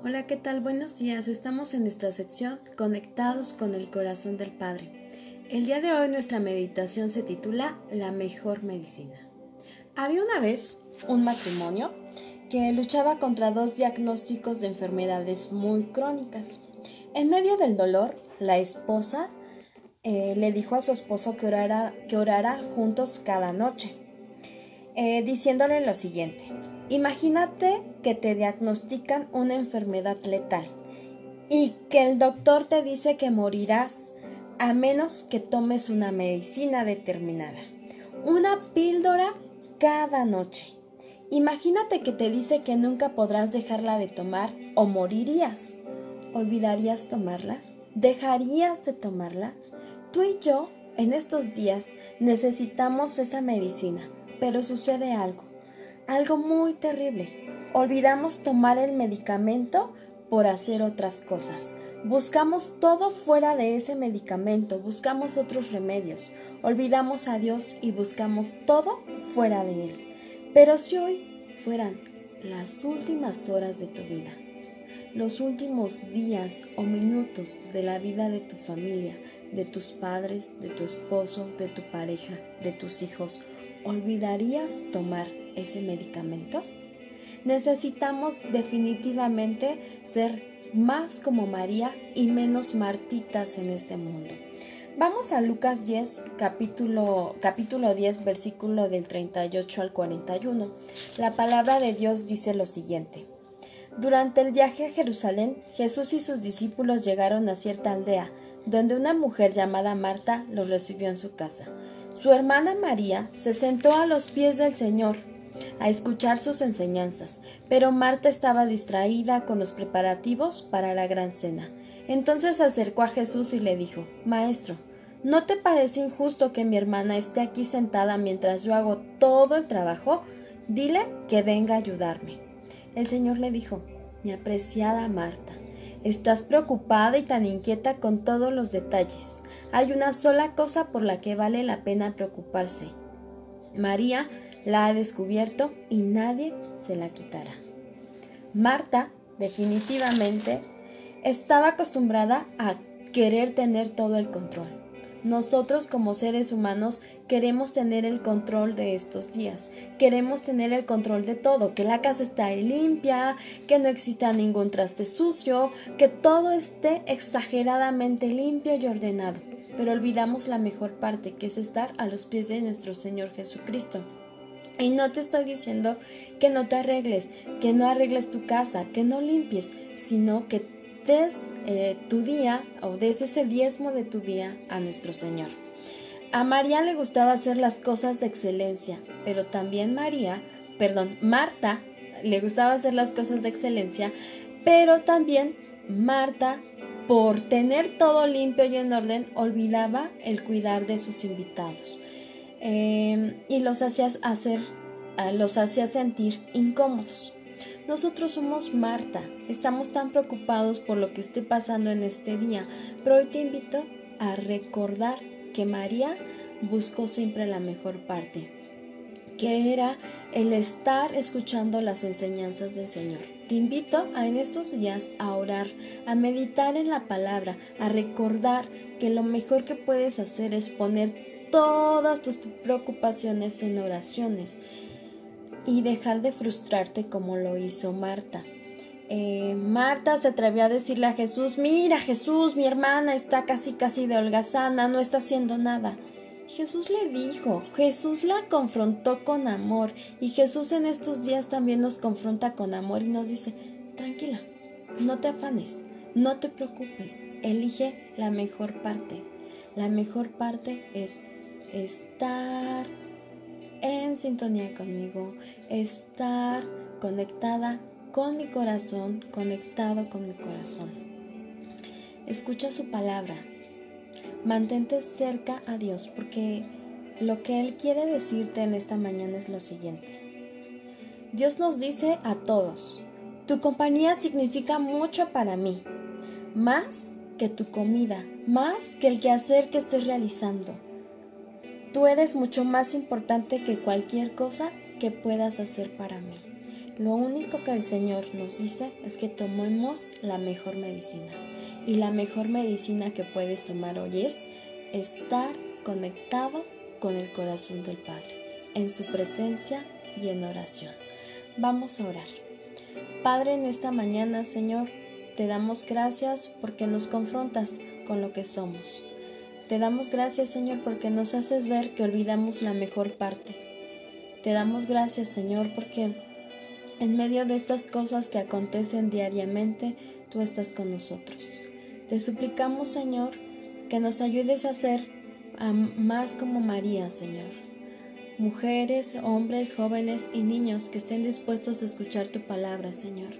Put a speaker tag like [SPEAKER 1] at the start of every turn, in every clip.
[SPEAKER 1] Hola, ¿qué tal? Buenos días. Estamos en nuestra sección Conectados con el Corazón del Padre. El día de hoy nuestra meditación se titula La mejor medicina. Había una vez un matrimonio que luchaba contra dos diagnósticos de enfermedades muy crónicas. En medio del dolor, la esposa eh, le dijo a su esposo que orara, que orara juntos cada noche, eh, diciéndole lo siguiente. Imagínate que te diagnostican una enfermedad letal y que el doctor te dice que morirás a menos que tomes una medicina determinada. Una píldora cada noche. Imagínate que te dice que nunca podrás dejarla de tomar o morirías. ¿Olvidarías tomarla? ¿Dejarías de tomarla? Tú y yo, en estos días, necesitamos esa medicina, pero sucede algo algo muy terrible. Olvidamos tomar el medicamento por hacer otras cosas. Buscamos todo fuera de ese medicamento, buscamos otros remedios, olvidamos a Dios y buscamos todo fuera de Él. Pero si hoy fueran las últimas horas de tu vida, los últimos días o minutos de la vida de tu familia, de tus padres, de tu esposo, de tu pareja, de tus hijos, ¿olvidarías tomar ese medicamento? Necesitamos definitivamente ser más como María y menos martitas en este mundo. Vamos a Lucas 10, capítulo, capítulo 10, versículo del 38 al 41. La palabra de Dios dice lo siguiente. Durante el viaje a Jerusalén, Jesús y sus discípulos llegaron a cierta aldea, donde una mujer llamada Marta los recibió en su casa. Su hermana María se sentó a los pies del Señor a escuchar sus enseñanzas, pero Marta estaba distraída con los preparativos para la gran cena. Entonces se acercó a Jesús y le dijo Maestro, ¿no te parece injusto que mi hermana esté aquí sentada mientras yo hago todo el trabajo? Dile que venga a ayudarme. El Señor le dijo Mi apreciada Marta, estás preocupada y tan inquieta con todos los detalles. Hay una sola cosa por la que vale la pena preocuparse. María la ha descubierto y nadie se la quitará. Marta, definitivamente, estaba acostumbrada a querer tener todo el control. Nosotros como seres humanos queremos tener el control de estos días, queremos tener el control de todo, que la casa esté limpia, que no exista ningún traste sucio, que todo esté exageradamente limpio y ordenado, pero olvidamos la mejor parte, que es estar a los pies de nuestro Señor Jesucristo. Y no te estoy diciendo que no te arregles, que no arregles tu casa, que no limpies, sino que des eh, tu día o des ese diezmo de tu día a nuestro Señor. A María le gustaba hacer las cosas de excelencia, pero también María, perdón, Marta le gustaba hacer las cosas de excelencia, pero también Marta, por tener todo limpio y en orden, olvidaba el cuidar de sus invitados. Em, y los hacías hacer, ah, los hacía sentir incómodos. Nosotros somos Marta, estamos tan preocupados por lo que esté pasando en este día, pero hoy te invito a recordar que María buscó siempre la mejor parte, que era el estar escuchando las enseñanzas del Señor. Te invito a en estos días a orar, a meditar en la palabra, a recordar que lo mejor que puedes hacer es poner todas tus preocupaciones en oraciones y dejar de frustrarte como lo hizo Marta. Eh, Marta se atrevió a decirle a Jesús, mira Jesús, mi hermana está casi casi de holgazana, no está haciendo nada. Jesús le dijo, Jesús la confrontó con amor y Jesús en estos días también nos confronta con amor y nos dice, tranquila, no te afanes, no te preocupes, elige la mejor parte. La mejor parte es estar en sintonía conmigo, estar conectada con mi corazón, conectado con mi corazón. Escucha su palabra. Mantente cerca a Dios porque lo que Él quiere decirte en esta mañana es lo siguiente. Dios nos dice a todos, tu compañía significa mucho para mí, más que tu comida, más que el quehacer que estés realizando Tú eres mucho más importante que cualquier cosa que puedas hacer para mí. Lo único que el Señor nos dice es que tomemos la mejor medicina. Y la mejor medicina que puedes tomar hoy es estar conectado con el corazón del Padre, en su presencia y en oración. Vamos a orar. Padre, en esta mañana, Señor, te damos gracias porque nos confrontas con lo que somos. Te damos gracias, Señor, porque nos haces ver que olvidamos la mejor parte. Te damos gracias, Señor, porque en medio de estas cosas que acontecen diariamente, tú estás con nosotros. Te suplicamos, Señor, que nos ayudes a ser más como María, Señor. Mujeres, hombres, jóvenes y niños que estén dispuestos a escuchar tu palabra, Señor.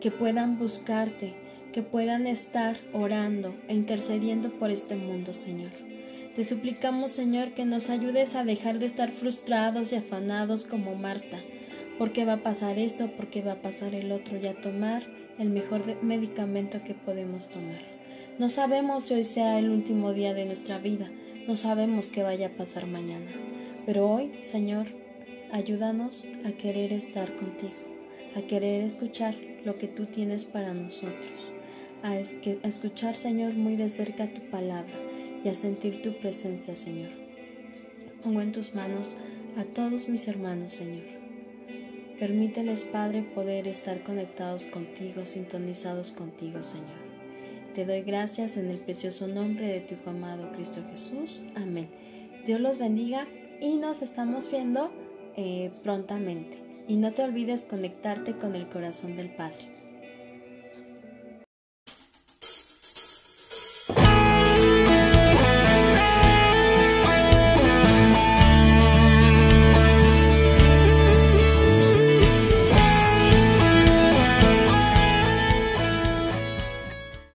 [SPEAKER 1] Que puedan buscarte, que puedan estar orando e intercediendo por este mundo, Señor. Te suplicamos, Señor, que nos ayudes a dejar de estar frustrados y afanados como Marta. ¿Por qué va a pasar esto? ¿Por qué va a pasar el otro? Y a tomar el mejor medicamento que podemos tomar. No sabemos si hoy sea el último día de nuestra vida. No sabemos qué vaya a pasar mañana. Pero hoy, Señor, ayúdanos a querer estar contigo, a querer escuchar lo que tú tienes para nosotros a, escuchar, Señor, muy de cerca tu palabra y a sentir tu presencia, Señor. Pongo en tus manos a todos mis hermanos, Señor. Permíteles, Padre, poder estar conectados contigo, sintonizados contigo, Señor. Te doy gracias en el precioso nombre de tu Hijo amado Cristo Jesús. Amén. Dios los bendiga y nos estamos viendo eh, prontamente. Y no te olvides conectarte con el corazón del Padre.